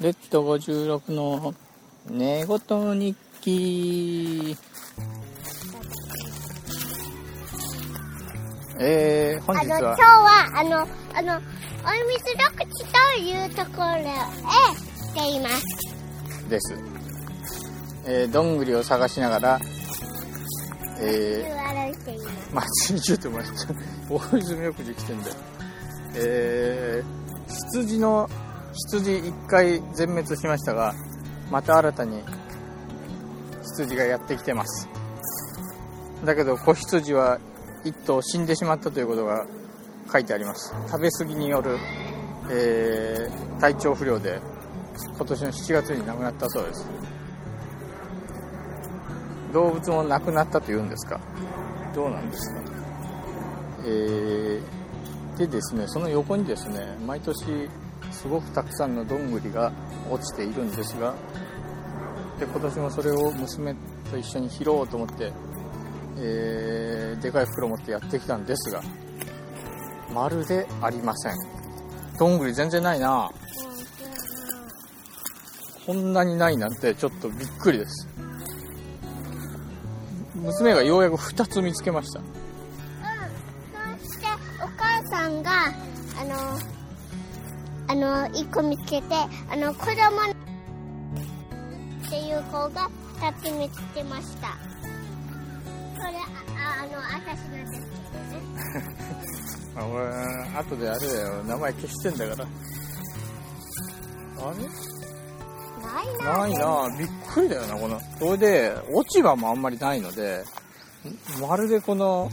レッド56の寝言日記えー、本日は。あの今日はあのあのお水緑地というところへ来ています。です、えー、どんぐりを探しながらえー、まあちょっと待って。大泉浴場来てんだよ。えー、羊の羊1回全滅しましたがまた新たに羊がやってきてます。だけど子羊は1頭死んでしまったということが書いてあります。食べ過ぎによる、えー体調不良で今年の7月に亡くなったそうです。動物も亡くなったというんですか。どうなんですか。えーでですねその横にですね毎年すごくたくさんのどんぐりが落ちているんですがで今年もそれを娘と一緒に拾おうと思って、えーでかい袋持ってやってきたんですがまるでありません。どんぐり全然ないな。こんなにないなんてちょっとびっくりです。娘がようやく2つ見つけました。うん。そしてお母さんがあのあの一個見つけてあの子供っていう子が二つ見つけました。それああの私なんですけどね。あ俺後であれだよ。名前消してんだから。あれないなないなびっくりだよなこの。それで落ち葉もあんまりないのでまるでこの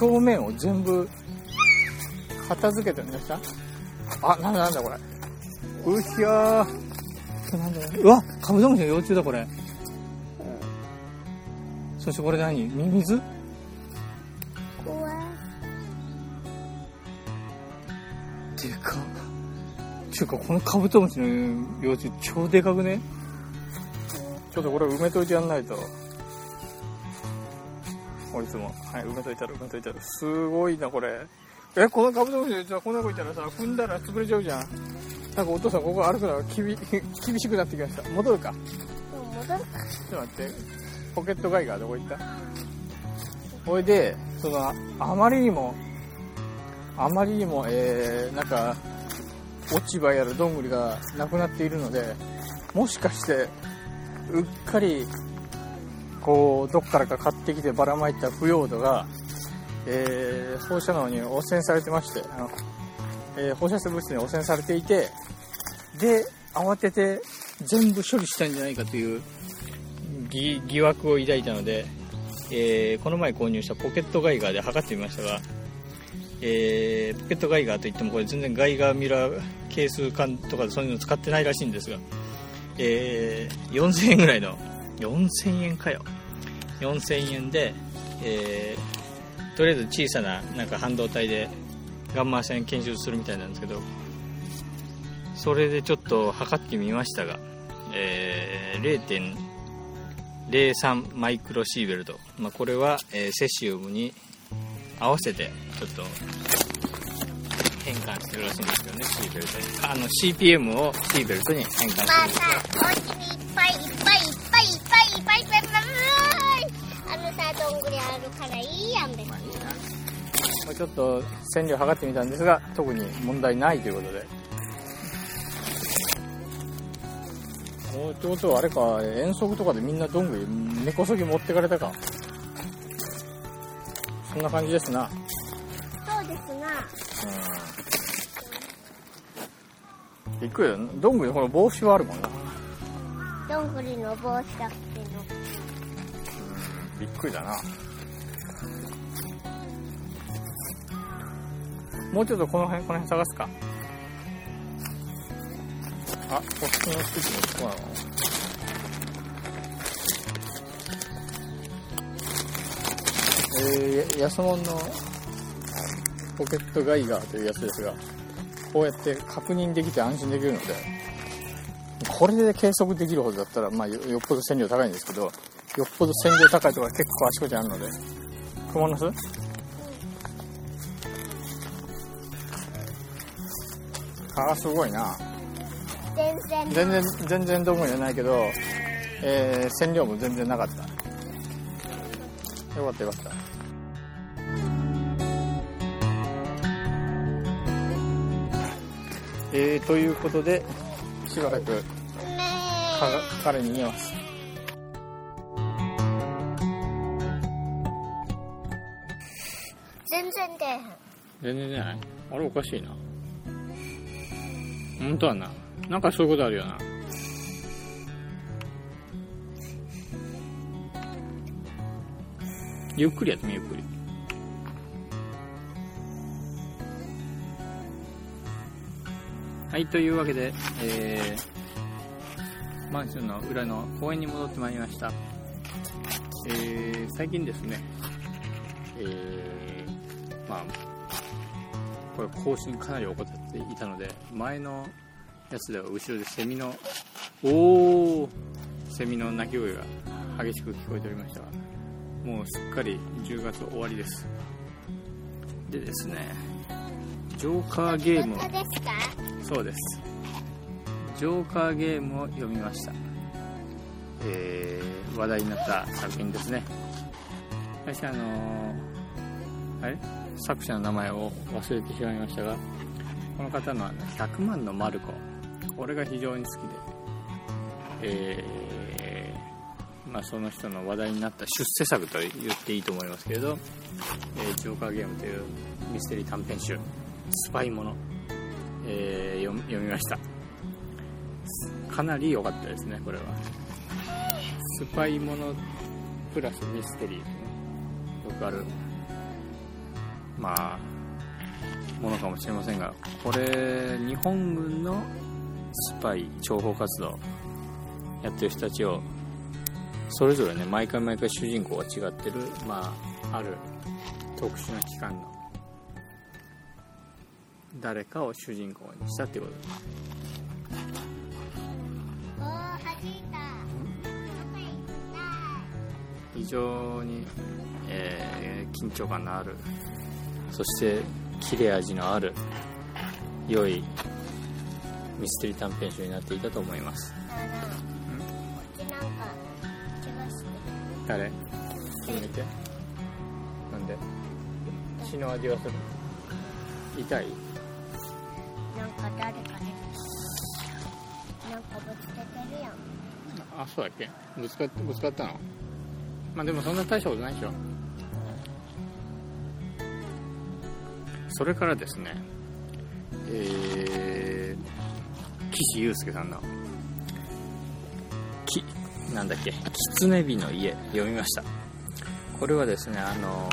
表面を全部片付けてるんでしたあなんだなんだこれ。うひゃー。なんだうわカブトムシの幼虫だこれ、そしてこれ何？ミミズ怖いでかっ。ちゅうかこのカブトムシの幼虫超でかくね？ちょっとこれ埋めといてやんないと。こいつも。はい埋めといたら埋めといたらすごいなこれえこのカブトムシの幼虫はこんな子いたらさ踏んだら潰れちゃうじゃん。なんかお父さんここ歩くのが厳 厳しくなってきました。戻るか？戻るか。ちょっと待って。ポケットガイガーどこ行った？ほいでそのあまりにもあまりにもえー、なんか落ち葉やらどんぐりがなくなっているのでもしかしてうっかりこうどっからか買ってきてばらまいた腐葉土が、えー放射能に汚染されてましてあの、えー放射性物質に汚染されていてで慌てて全部処理したんじゃないかという疑惑を抱いたので、えーこの前購入したポケットガイガーで測ってみましたが、えーポケットガイガーといってもこれ全然ガイガーミラー係数管とかそういうの使ってないらしいんですが、えー4000円ぐらいの4000円かよ。4000円で、えーとりあえず小さななんか半導体でガンマ線検出するみたいなんですけどそれでちょっと測ってみましたが、えー0.03マイクロシーベルト、まあ、これは、えーセシウムに合わせてちょっと変換してるらしいんですけどねシーベルトに。あの CPM をシーベルトに変換してるまたお家にいっぱいいっぱいどんぐりあるからいいやん別に。まあいいなまあちょっと線量測ってみたんですが特に問題ないということで。おってことはあれか遠足とかでみんなどんぐり根こそぎ持ってかれたか。そんな感じですな。そうですな。うん。びっくりだよ。どんぐりこの帽子はあるもんな。どんぐりの帽子だびっくりだな。もうちょっとこの辺この辺探すか。あこっちの席もそうなの？えー、安物のポケットガイガーというやつですがこうやって確認できて安心できるのでこれで計測できるほどだったら、まあ、よよっぽど線量高いんですけどよっぽど線量高いところが結構あちこちあるので。クモの巣蚊がすごいな。全然。全然全然どこもじゃないけど、えー、線量も全然なかった。よかったよかった。えー、ということでしばらく彼に逃げます全然じゃないあれおかしいな。本当はな。なんかそういうことあるよな。ゆっくりやってみゆっくり。はいというわけで、えー、マンションの裏の公園に戻ってまいりました、えー、最近ですねえー、まあこれ更新かなり怠っていたので前のやつでは後ろでセミのおおセミの鳴き声が激しく聞こえておりましたがもうすっかり10月終わりです。でですねジョーカーゲームそうです。ジョーカーゲームを読みました、えー話題になった作品ですね。私あのーあれ？作者の名前を忘れてしまいましたがこの方の100万のマルコ。これが非常に好きで。えーまあ、その人の話題になった出世作と言っていいと思いますけれど、えージョーカーゲームというミステリー短編集スパイもの、えー読み読みました。かなり良かったですねこれは。スパイものプラスミステリーよくあるまあものかもしれませんがこれ日本軍のスパイ諜報活動やってる人たちをそれぞれね毎回毎回主人公が違ってるまあある特殊な機関の誰かを主人公にしたっていうことです非常に、えー緊張感のあるそして切れ味のある良いミステリー短編集になっていたと思います。あのこっちなん誰？なんで？血の味がする。痛い？なんか誰かね。なんかぶつけてるやん。あそうだっけ？ぶつかぶつかったの？まあでもそんな大したことないでしょそれからですねえー、岸優介さんのきなんだっけ「狐火の家」読みました。これはですねあの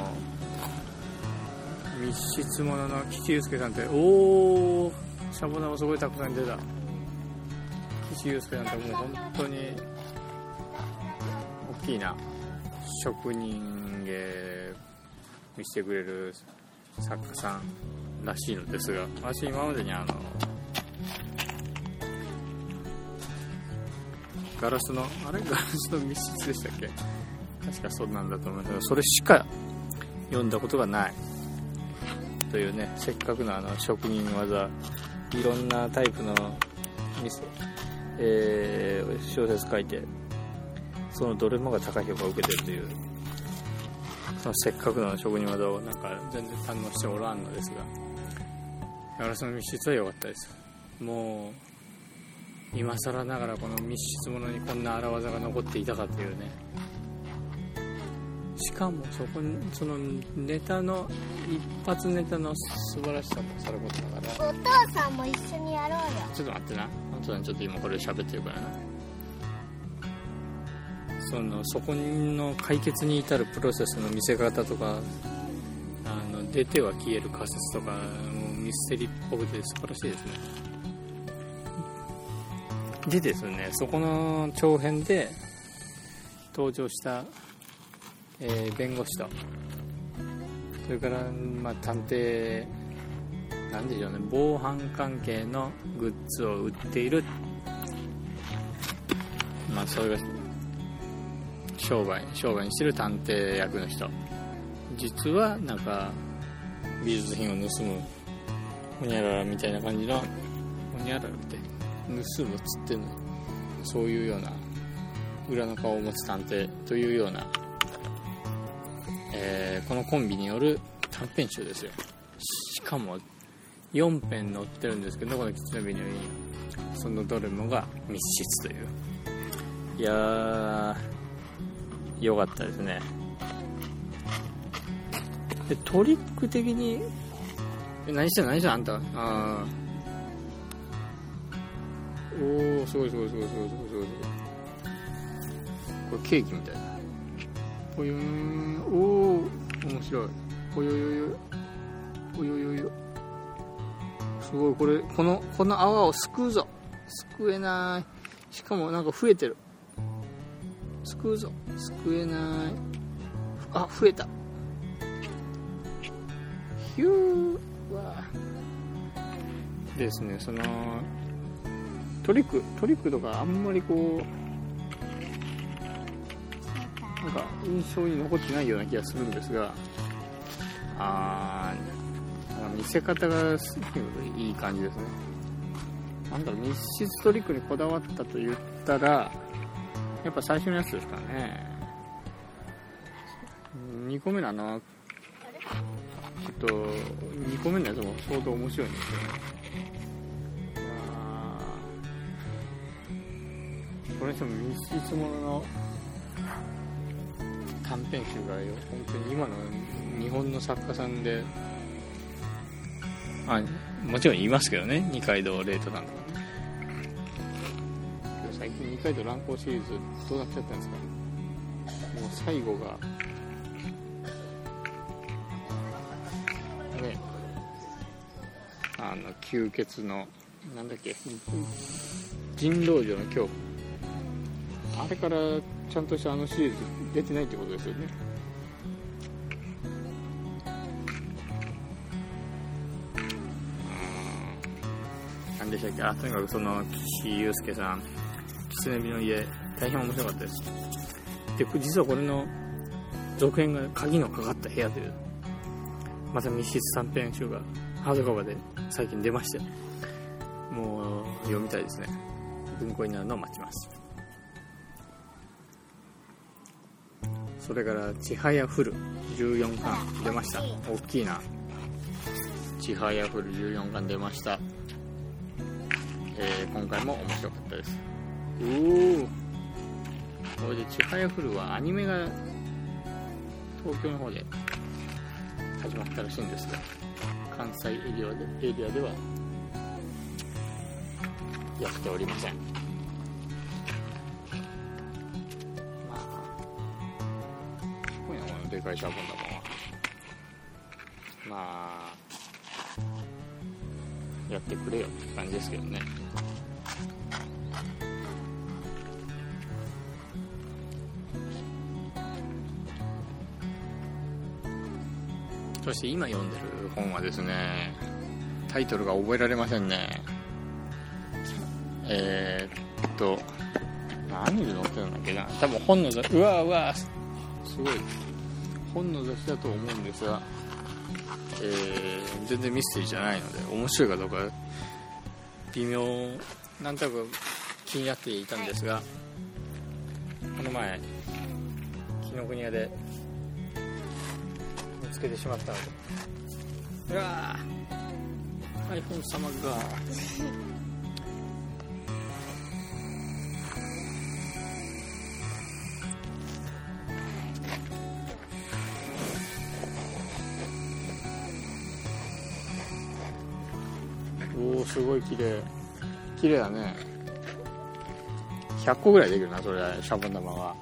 密室ものの岸優介さんっておおシャボナもすごいたくさん出た。岸優介さんってもう本当に大きいな。職人芸見せてくれる作家さんらしいのですが私今までにあのガラスのあれ？ガラスの密室でしたっけ？確かそうなんだと思うんだけどそれしか読んだことがない。というねせっかくのあの職人技いろんなタイプのミス、えー小説書いてそのどれもが高い評価を受けてるという。せっかくの職人技をなんか全然堪能しておらんのですがガラスの密室は良かったです。もう今更ながらこの密室ものにこんな荒技が残っていたかというね。しかもそこにそのネタの一発ネタの素晴らしさもさることながら。お父さんも一緒にやろうよ。ちょっと待ってな。本当にちょっと今これ喋ってるからなそのそこの解決に至るプロセスの見せ方とかあの出ては消える仮説とかもミステリーっぽくて素晴らしいですね。でですねそこの長編で登場した、えー弁護士とそれから、まあ、探偵なんでしょうね防犯関係のグッズを売っている。まあそれが商売商売にしてる探偵役の人。実はなんか美術品を盗むほにゃららみたいな感じのほにゃららって盗むっつってんの。そういうような裏の顔を持つ探偵というような、えーこのコンビによる短編集ですよ。しかも4編載ってるんですけどこの狐火のようにそのどれもが密室という。いやー良かったですね。でトリック的にえ何してん何してんあんた。ああおおすごいすごいすごいすごいすごいすごいこれケーキみたい。なぽよーんおお面白い。ぽよよよぽよよよすごい。これこのこの泡をすくうぞ。すくえない。しかもなんか増えてる。すくうぞ。すくえない。あ増えた。ヒューわですねそのトリックトリックとかあんまりこうなんか印象に残ってないような気がするんですがあー見せ方がすごいいい感じですね。なんだろう密室トリックにこだわったと言ったらやっぱ最初のやつですかね。2個目のあのちょっと2個目のやつも相当面白いんですよ。ねいやーこれにしても密室ものの短編集がよ本当に今の日本の作家さんであもちろん言いますけどね。二階堂レートなんとかねけど最近二階堂乱行シリーズどうなっちゃったんですか？もう最後が。ねあの吸血のなんだっけ？人狼女の恐怖。あれからちゃんとしたあのシリーズ出てないってことですよね。うん何でしたっけ？あとにかくその岸優介さん狐火の家大変面白かったです。で実はこれの続編が鍵のかかった部屋というまた密室短編集がハードカバーで最近出ましてもう読みたいですね。文庫になるのを待ちます。それから「ちはやふる」14巻出ました。大きいな「ちはやふる」14巻出ました、えー今回も面白かったです。おおこれで「ちはやふる」はアニメが東京の方で始まったらしいんですが関西エリアでエリアではやっておりません。まあ今夜このでかいシャボン玉はまあやってくれよって感じですけどね。そして今読んでる本はですねタイトルが覚えられませんね。えー、っと何で載ってるんだっけな。多分本の雑うわうわすごい。本の雑誌だと思うんですが、えー全然ミステリーじゃないので面白いかどうか微妙なんとなく気になっていたんですがこの前紀ノ国屋でけてしまったので。うわー。iPhone 様がおおすごい綺麗。綺麗だね。100個ぐらいできるなそれシャボン玉が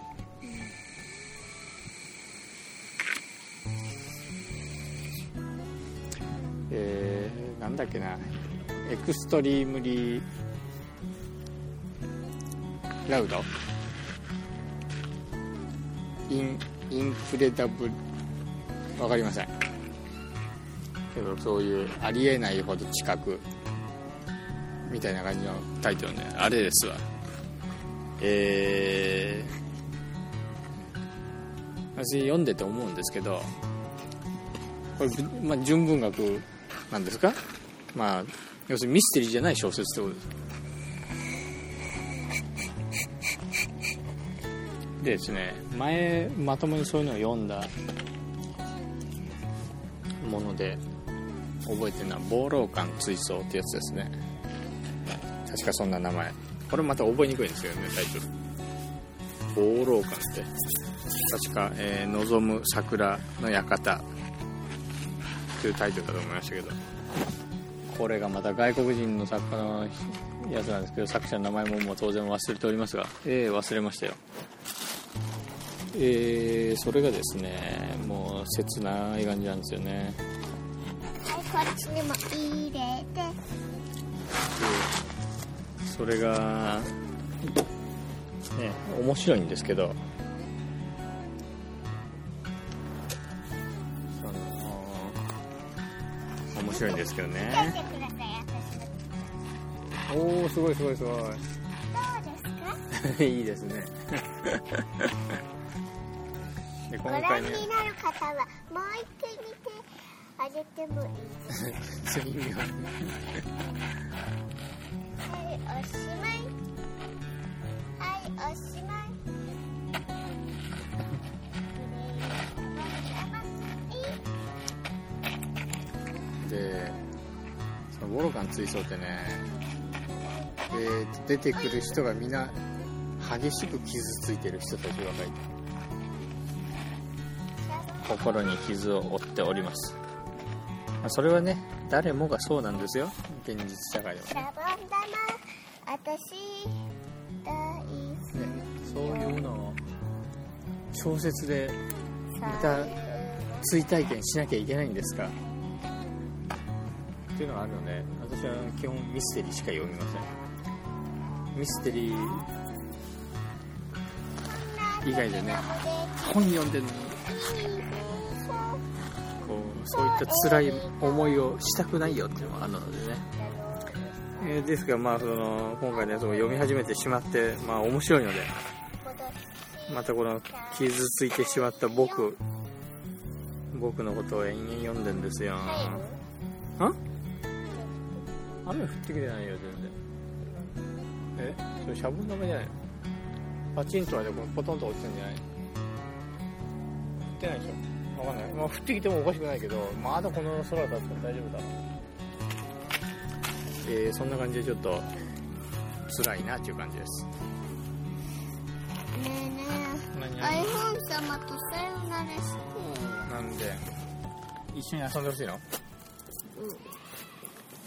えー、なんだっけな。 Extremely。Loud。In incredible。わかりません。けどそういうありえないほど近く。みたいな感じのタイトルね。あれですわ。えー、私読んでて思うんですけどこれ、まあ、純文学なんですか？まあ要するにミステリーじゃない小説ってことです。でですね前まともにそういうのを読んだもので覚えてるのは「暴老館追走」ってやつですね。確かそんな名前。これまた覚えにくいんですよねタイトル。暴老館って。確か、えー望む桜の館。というタイトルだと思いましたけど。これがまた外国人の作家のやつなんですけど作者の名前ももう当然忘れておりますが。ええ忘れましたよ。えー、それがですねもう切ない感じなんですよね。はいこっちにも入れてそれがね面白いんですけど白いんですけどね。おおすごいすごいすごどうですかい。いいですね。今回ね。覧になる方はもう一回見てあげてもいいです次がはいおしまい。はいおしまいでそのウォロカン追走ってねで出てくる人がみんな激しく傷ついてる人たちばかりで心に傷を負っております。まあそれはね誰もがそうなんですよ。現実社会では。シャボン玉私大好ねそういうのを小説できまた追体験しなきゃいけないんですか？っていうのがあるので私は基本ミステリーしか読みません。ミステリー以外でね本読んでるの。にこうそういった辛い思いをしたくないよっていうのがあるのでね、えーですがまあその今回のやつを読み始めてしまってまあ面白いのでまたこの傷ついてしまった僕僕のことを延々読んでんですよ。あ？雨降ってきてないよ全然。え？それシャボン玉じゃない？のパチンとはでこれポトンと落ちてんじゃない？の降ってないでしょ。わかんない。まあ降ってきてもおかしくないけどまだこの空だったら大丈夫だ。えー、そんな感じでちょっと辛いなっていう感じです。ねえね何え iPhone 様とさよならして。なんで？一緒に遊んでほしいの？うん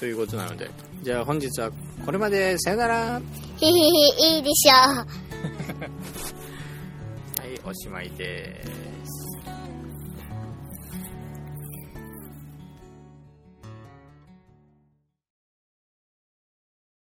ということなのでじゃあ本日はこれまで。さよなら。はへへへいいでしょう。いおしまいです